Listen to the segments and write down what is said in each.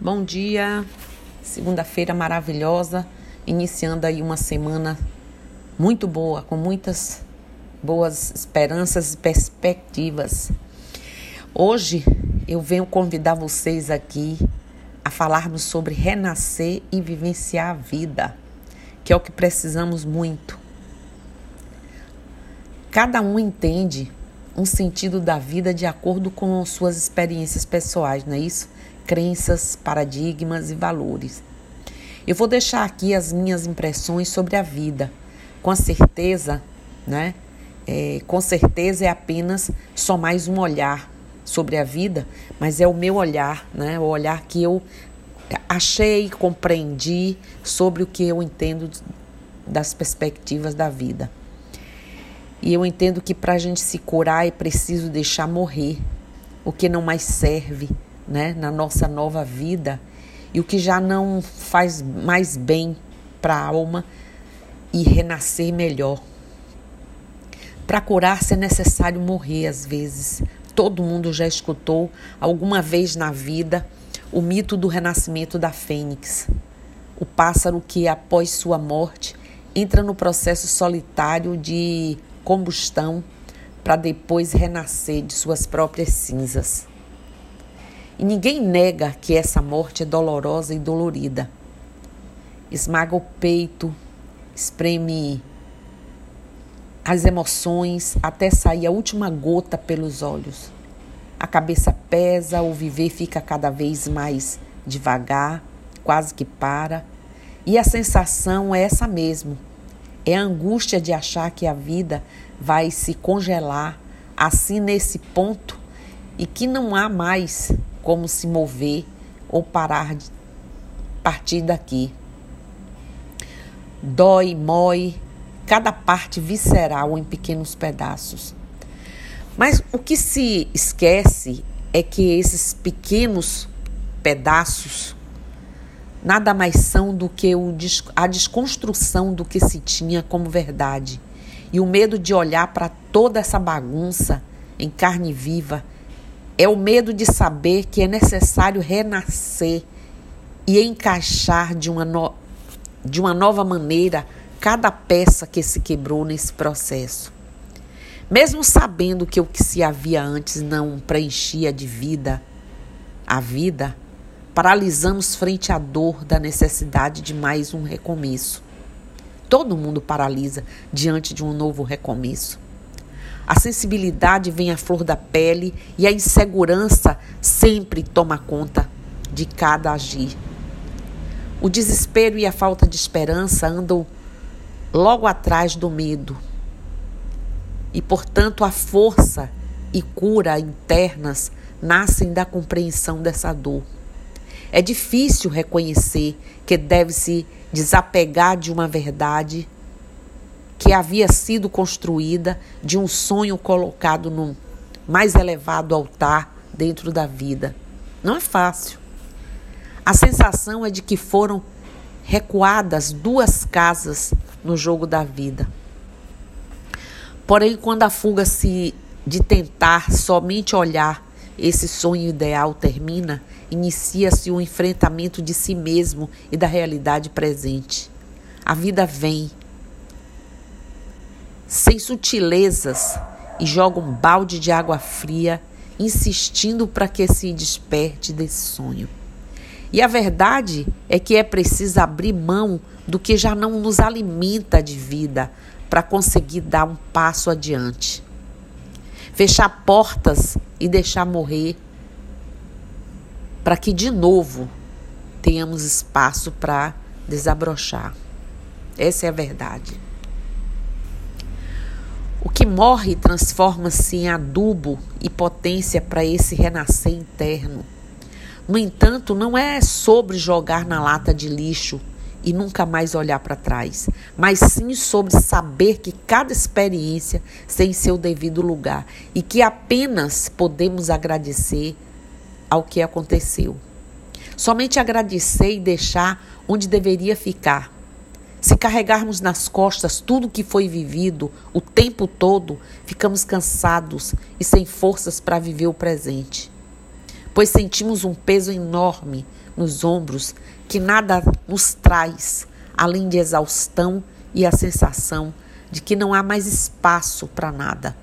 Bom dia, segunda-feira maravilhosa, iniciando aí uma semana muito boa, com muitas boas esperanças e perspectivas. Hoje eu venho convidar vocês aqui a falarmos sobre renascer e vivenciar a vida, que é o que precisamos muito. Cada um entende um sentido da vida de acordo com suas experiências pessoais, não é isso? Crenças, paradigmas e valores. Eu vou deixar aqui as minhas impressões sobre a vida. Com certeza, né? É, com certeza é apenas só mais um olhar sobre a vida, mas é o meu olhar, né? O olhar que eu achei, compreendi sobre o que eu entendo das perspectivas da vida. E eu entendo que para a gente se curar é preciso deixar morrer o que não mais serve, né, na nossa nova vida e o que já não faz mais bem para a alma e renascer melhor. Para curar-se é necessário morrer às vezes. Todo mundo já escutou alguma vez na vida o mito do renascimento da fênix. O pássaro que, após sua morte, entra no processo solitário de combustão para depois renascer de suas próprias cinzas. E ninguém nega que essa morte é dolorosa e dolorida. Esmaga o peito, espreme as emoções até sair a última gota pelos olhos. A cabeça pesa, o viver fica cada vez mais devagar, quase que para. E a sensação é essa mesmo. É a angústia de achar que a vida vai se congelar assim nesse ponto e que não há mais como se mover ou parar de partir daqui. Dói, mói, cada parte visceral em pequenos pedaços. Mas o que se esquece é que esses pequenos pedaços nada mais são do que o, a desconstrução do que se tinha como verdade e o medo de olhar para toda essa bagunça em carne viva é o medo de saber que é necessário renascer e encaixar de uma, no... de uma nova maneira cada peça que se quebrou nesse processo. Mesmo sabendo que o que se havia antes não preenchia de vida a vida, paralisamos frente à dor da necessidade de mais um recomeço. Todo mundo paralisa diante de um novo recomeço. A sensibilidade vem à flor da pele e a insegurança sempre toma conta de cada agir. O desespero e a falta de esperança andam logo atrás do medo. E, portanto, a força e cura internas nascem da compreensão dessa dor. É difícil reconhecer que deve se desapegar de uma verdade que havia sido construída de um sonho colocado no mais elevado altar dentro da vida. Não é fácil. A sensação é de que foram recuadas duas casas no jogo da vida. Porém, quando a fuga se de tentar somente olhar esse sonho ideal termina, inicia-se o enfrentamento de si mesmo e da realidade presente. A vida vem sem sutilezas e joga um balde de água fria, insistindo para que se desperte desse sonho. E a verdade é que é preciso abrir mão do que já não nos alimenta de vida para conseguir dar um passo adiante. Fechar portas e deixar morrer para que de novo tenhamos espaço para desabrochar. Essa é a verdade. O que morre transforma-se em adubo e potência para esse renascer interno. No entanto, não é sobre jogar na lata de lixo e nunca mais olhar para trás, mas sim sobre saber que cada experiência tem seu devido lugar e que apenas podemos agradecer ao que aconteceu. Somente agradecer e deixar onde deveria ficar se carregarmos nas costas tudo o que foi vivido o tempo todo, ficamos cansados e sem forças para viver o presente. pois sentimos um peso enorme nos ombros que nada nos traz além de exaustão e a sensação de que não há mais espaço para nada.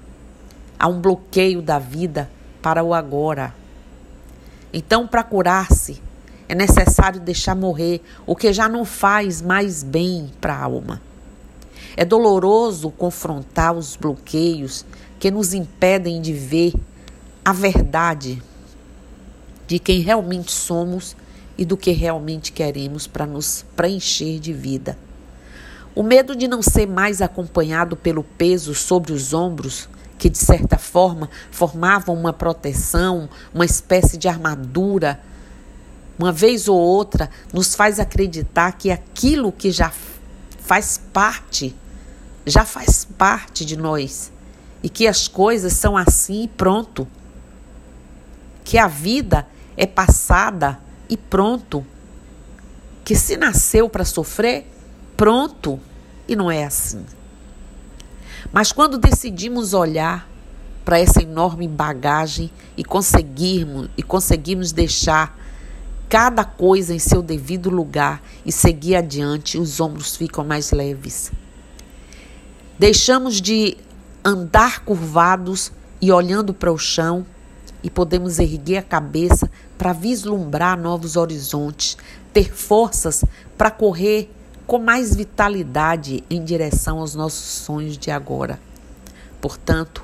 Há um bloqueio da vida para o agora. Então, para curar-se, é necessário deixar morrer o que já não faz mais bem para a alma. É doloroso confrontar os bloqueios que nos impedem de ver a verdade de quem realmente somos e do que realmente queremos para nos preencher de vida. O medo de não ser mais acompanhado pelo peso sobre os ombros, que de certa forma formavam uma proteção, uma espécie de armadura, uma vez ou outra nos faz acreditar que aquilo que já faz parte, já faz parte de nós e que as coisas são assim e pronto. Que a vida é passada e pronto. Que se nasceu para sofrer, pronto. E não é assim. Mas quando decidimos olhar para essa enorme bagagem e conseguirmos e conseguimos deixar cada coisa em seu devido lugar e seguir adiante, os ombros ficam mais leves. Deixamos de andar curvados e olhando para o chão e podemos erguer a cabeça para vislumbrar novos horizontes, ter forças para correr com mais vitalidade em direção aos nossos sonhos de agora. Portanto,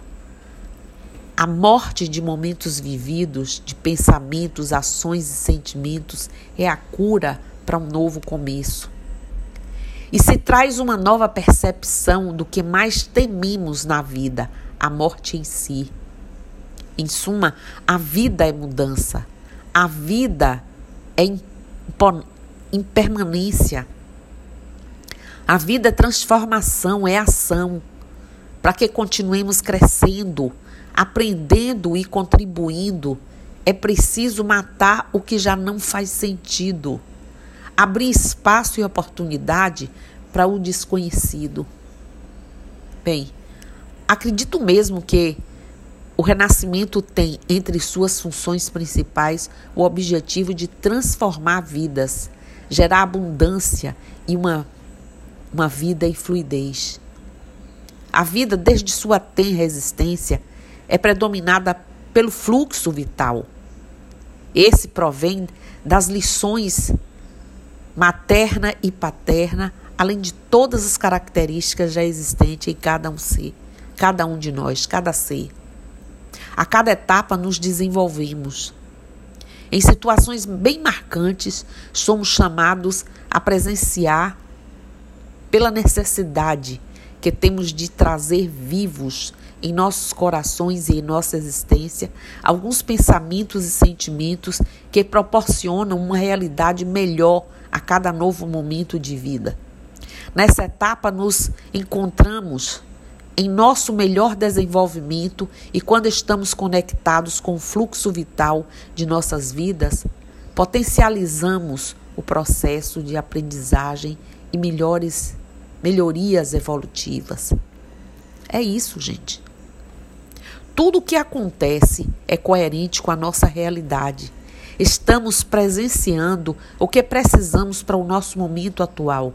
a morte de momentos vividos, de pensamentos, ações e sentimentos é a cura para um novo começo. E se traz uma nova percepção do que mais tememos na vida, a morte em si. Em suma, a vida é mudança. A vida é impermanência. A vida é transformação, é ação. Para que continuemos crescendo, aprendendo e contribuindo, é preciso matar o que já não faz sentido, abrir espaço e oportunidade para o desconhecido. Bem, acredito mesmo que o renascimento tem entre suas funções principais o objetivo de transformar vidas, gerar abundância e uma, uma vida e fluidez. A vida, desde sua tenra existência, é predominada pelo fluxo vital. Esse provém das lições materna e paterna, além de todas as características já existentes em cada um ser, cada um de nós, cada ser. A cada etapa nos desenvolvemos. Em situações bem marcantes, somos chamados a presenciar pela necessidade que temos de trazer vivos em nossos corações e em nossa existência alguns pensamentos e sentimentos que proporcionam uma realidade melhor a cada novo momento de vida. Nessa etapa, nos encontramos em nosso melhor desenvolvimento e quando estamos conectados com o fluxo vital de nossas vidas, potencializamos o processo de aprendizagem e melhores melhorias evolutivas. É isso, gente. Tudo o que acontece é coerente com a nossa realidade. Estamos presenciando o que precisamos para o nosso momento atual.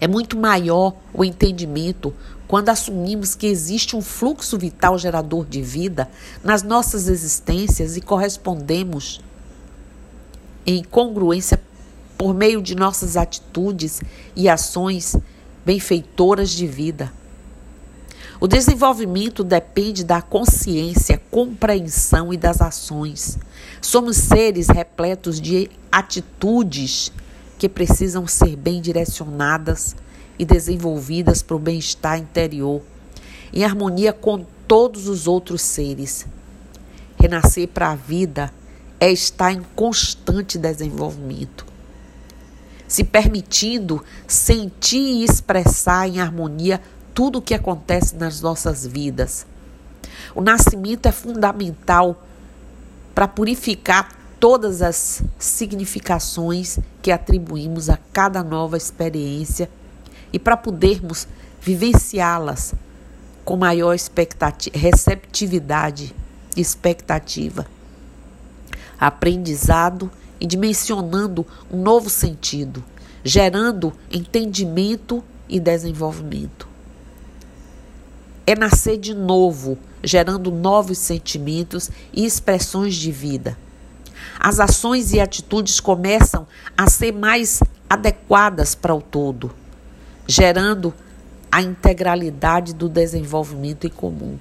É muito maior o entendimento quando assumimos que existe um fluxo vital gerador de vida nas nossas existências e correspondemos em congruência por meio de nossas atitudes e ações benfeitoras de vida. O desenvolvimento depende da consciência, compreensão e das ações. Somos seres repletos de atitudes que precisam ser bem direcionadas e desenvolvidas para o bem-estar interior, em harmonia com todos os outros seres. Renascer para a vida é estar em constante desenvolvimento, se permitindo sentir e expressar em harmonia tudo o que acontece nas nossas vidas. O nascimento é fundamental para purificar todas as significações que atribuímos a cada nova experiência e para podermos vivenciá-las com maior receptividade e expectativa. aprendizado e dimensionando um novo sentido, gerando entendimento e desenvolvimento. É nascer de novo, gerando novos sentimentos e expressões de vida. As ações e atitudes começam a ser mais adequadas para o todo, gerando a integralidade do desenvolvimento em comum.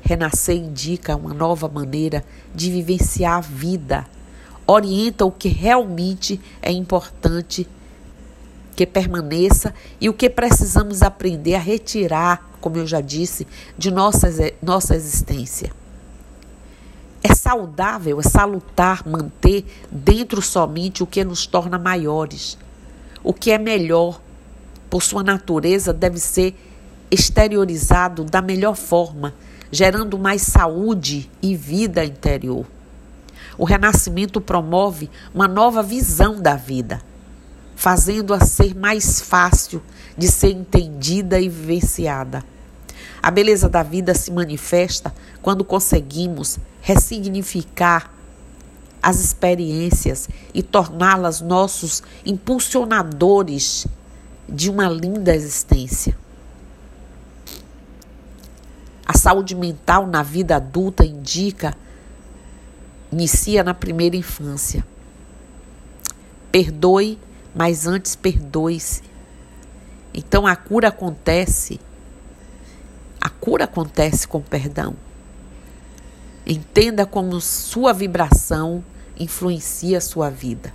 Renascer indica uma nova maneira de vivenciar a vida, orienta o que realmente é importante que permaneça e o que precisamos aprender a retirar, como eu já disse, de nossa, nossa existência. É saudável, é salutar manter dentro somente o que nos torna maiores. O que é melhor, por sua natureza, deve ser exteriorizado da melhor forma, gerando mais saúde e vida interior. O renascimento promove uma nova visão da vida fazendo-a ser mais fácil de ser entendida e vivenciada. A beleza da vida se manifesta quando conseguimos ressignificar as experiências e torná-las nossos impulsionadores de uma linda existência. A saúde mental na vida adulta indica inicia na primeira infância. Perdoe mas antes perdoe-se. Então a cura acontece, a cura acontece com perdão. Entenda como sua vibração influencia a sua vida.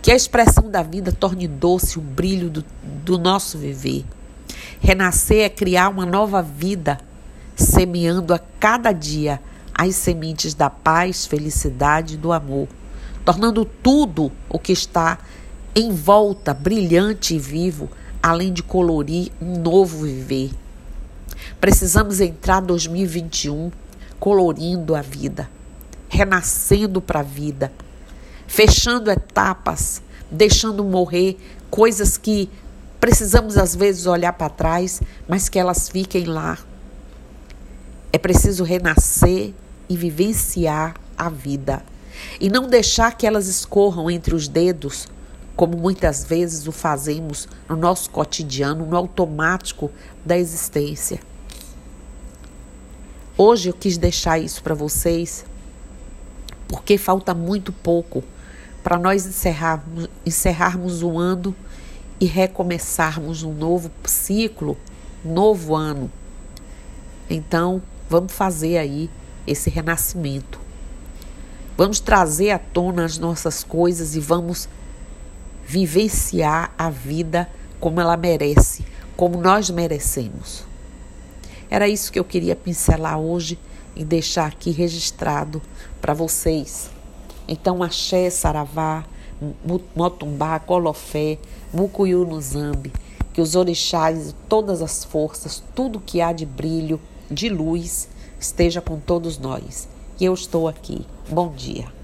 Que a expressão da vida torne doce o brilho do, do nosso viver. Renascer é criar uma nova vida, semeando a cada dia as sementes da paz, felicidade e do amor, tornando tudo o que está em volta, brilhante e vivo, além de colorir um novo viver. Precisamos entrar 2021 colorindo a vida, renascendo para a vida, fechando etapas, deixando morrer coisas que precisamos às vezes olhar para trás, mas que elas fiquem lá. É preciso renascer e vivenciar a vida e não deixar que elas escorram entre os dedos como muitas vezes o fazemos no nosso cotidiano, no automático da existência. Hoje eu quis deixar isso para vocês, porque falta muito pouco para nós encerrarmos, encerrarmos o ano e recomeçarmos um novo ciclo, novo ano. Então, vamos fazer aí esse renascimento. Vamos trazer à tona as nossas coisas e vamos vivenciar a vida como ela merece, como nós merecemos. Era isso que eu queria pincelar hoje e deixar aqui registrado para vocês. Então, axé, saravá, motumbá, colofé, mucuyu no zambi, que os orixás todas as forças, tudo que há de brilho, de luz, esteja com todos nós. E eu estou aqui. Bom dia.